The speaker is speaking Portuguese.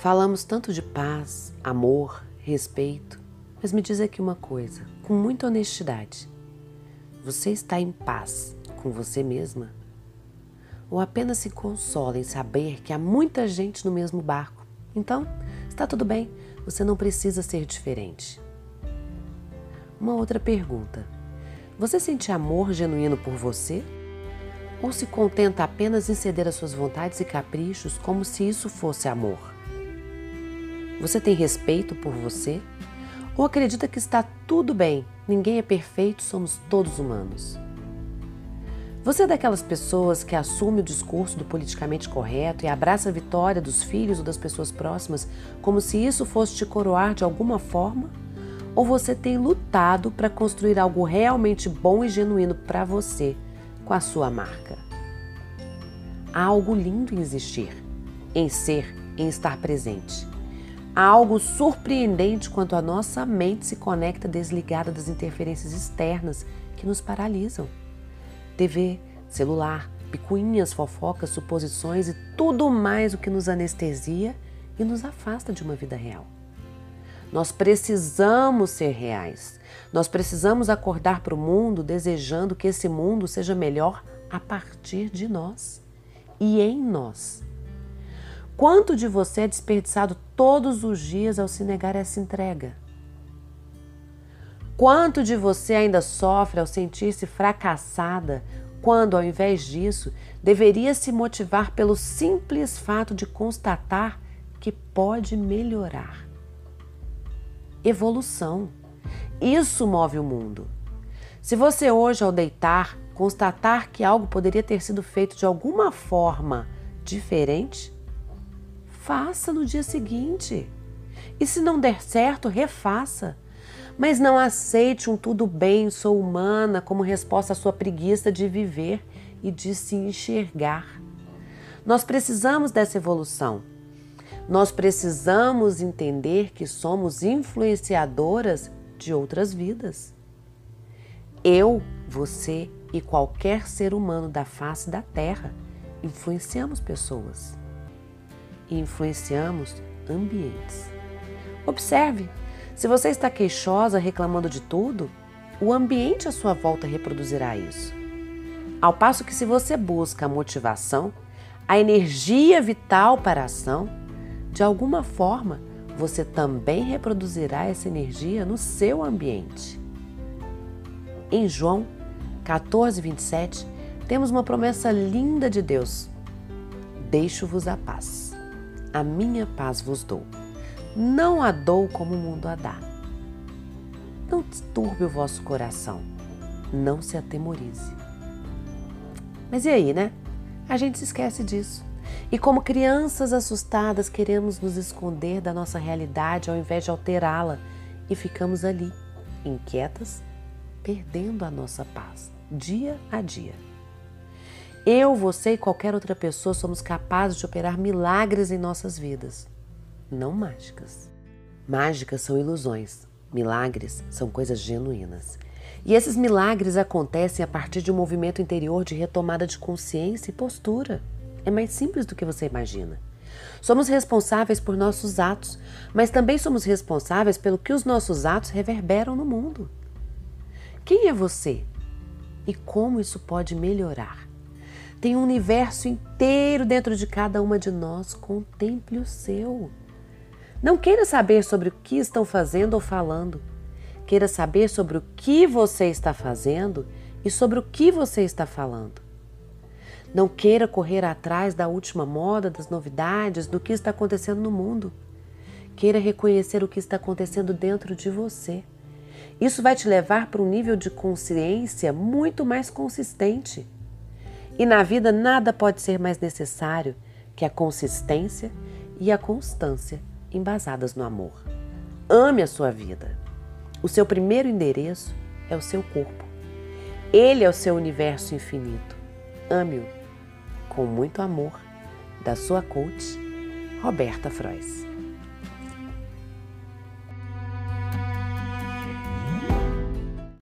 Falamos tanto de paz, amor, respeito, mas me diz aqui uma coisa, com muita honestidade. Você está em paz com você mesma? Ou apenas se consola em saber que há muita gente no mesmo barco? Então, está tudo bem, você não precisa ser diferente. Uma outra pergunta: Você sente amor genuíno por você? Ou se contenta apenas em ceder às suas vontades e caprichos como se isso fosse amor? Você tem respeito por você? Ou acredita que está tudo bem, ninguém é perfeito, somos todos humanos? Você é daquelas pessoas que assume o discurso do politicamente correto e abraça a vitória dos filhos ou das pessoas próximas como se isso fosse te coroar de alguma forma? Ou você tem lutado para construir algo realmente bom e genuíno para você com a sua marca? Há algo lindo em existir, em ser, em estar presente. Há algo surpreendente quanto a nossa mente se conecta desligada das interferências externas que nos paralisam. TV, celular, picuinhas, fofocas, suposições e tudo mais o que nos anestesia e nos afasta de uma vida real. Nós precisamos ser reais. Nós precisamos acordar para o mundo desejando que esse mundo seja melhor a partir de nós e em nós. Quanto de você é desperdiçado todos os dias ao se negar essa entrega? Quanto de você ainda sofre ao sentir-se fracassada quando, ao invés disso, deveria se motivar pelo simples fato de constatar que pode melhorar? Evolução. Isso move o mundo. Se você hoje, ao deitar, constatar que algo poderia ter sido feito de alguma forma diferente, faça no dia seguinte. E se não der certo, refaça. Mas não aceite um tudo bem, sou humana, como resposta à sua preguiça de viver e de se enxergar. Nós precisamos dessa evolução. Nós precisamos entender que somos influenciadoras de outras vidas. Eu, você e qualquer ser humano da face da Terra influenciamos pessoas e influenciamos ambientes. Observe, se você está queixosa, reclamando de tudo, o ambiente à sua volta reproduzirá isso. Ao passo que, se você busca a motivação, a energia vital para a ação, de alguma forma você também reproduzirá essa energia no seu ambiente. Em João 14, 27, temos uma promessa linda de Deus: Deixo-vos a paz a minha paz vos dou. Não a dou como o mundo a dá. Não disturbe o vosso coração, não se atemorize. Mas e aí, né? A gente se esquece disso. E como crianças assustadas, queremos nos esconder da nossa realidade ao invés de alterá-la e ficamos ali, inquietas, perdendo a nossa paz, dia a dia. Eu, você e qualquer outra pessoa somos capazes de operar milagres em nossas vidas, não mágicas. Mágicas são ilusões, milagres são coisas genuínas. E esses milagres acontecem a partir de um movimento interior de retomada de consciência e postura. É mais simples do que você imagina. Somos responsáveis por nossos atos, mas também somos responsáveis pelo que os nossos atos reverberam no mundo. Quem é você? E como isso pode melhorar? Tem um universo inteiro dentro de cada uma de nós. Contemple o seu. Não queira saber sobre o que estão fazendo ou falando. Queira saber sobre o que você está fazendo e sobre o que você está falando. Não queira correr atrás da última moda, das novidades, do que está acontecendo no mundo. Queira reconhecer o que está acontecendo dentro de você. Isso vai te levar para um nível de consciência muito mais consistente. E na vida nada pode ser mais necessário que a consistência e a constância embasadas no amor. Ame a sua vida. O seu primeiro endereço é o seu corpo. Ele é o seu universo infinito. Ame-o com muito amor. Da sua coach, Roberta Frois.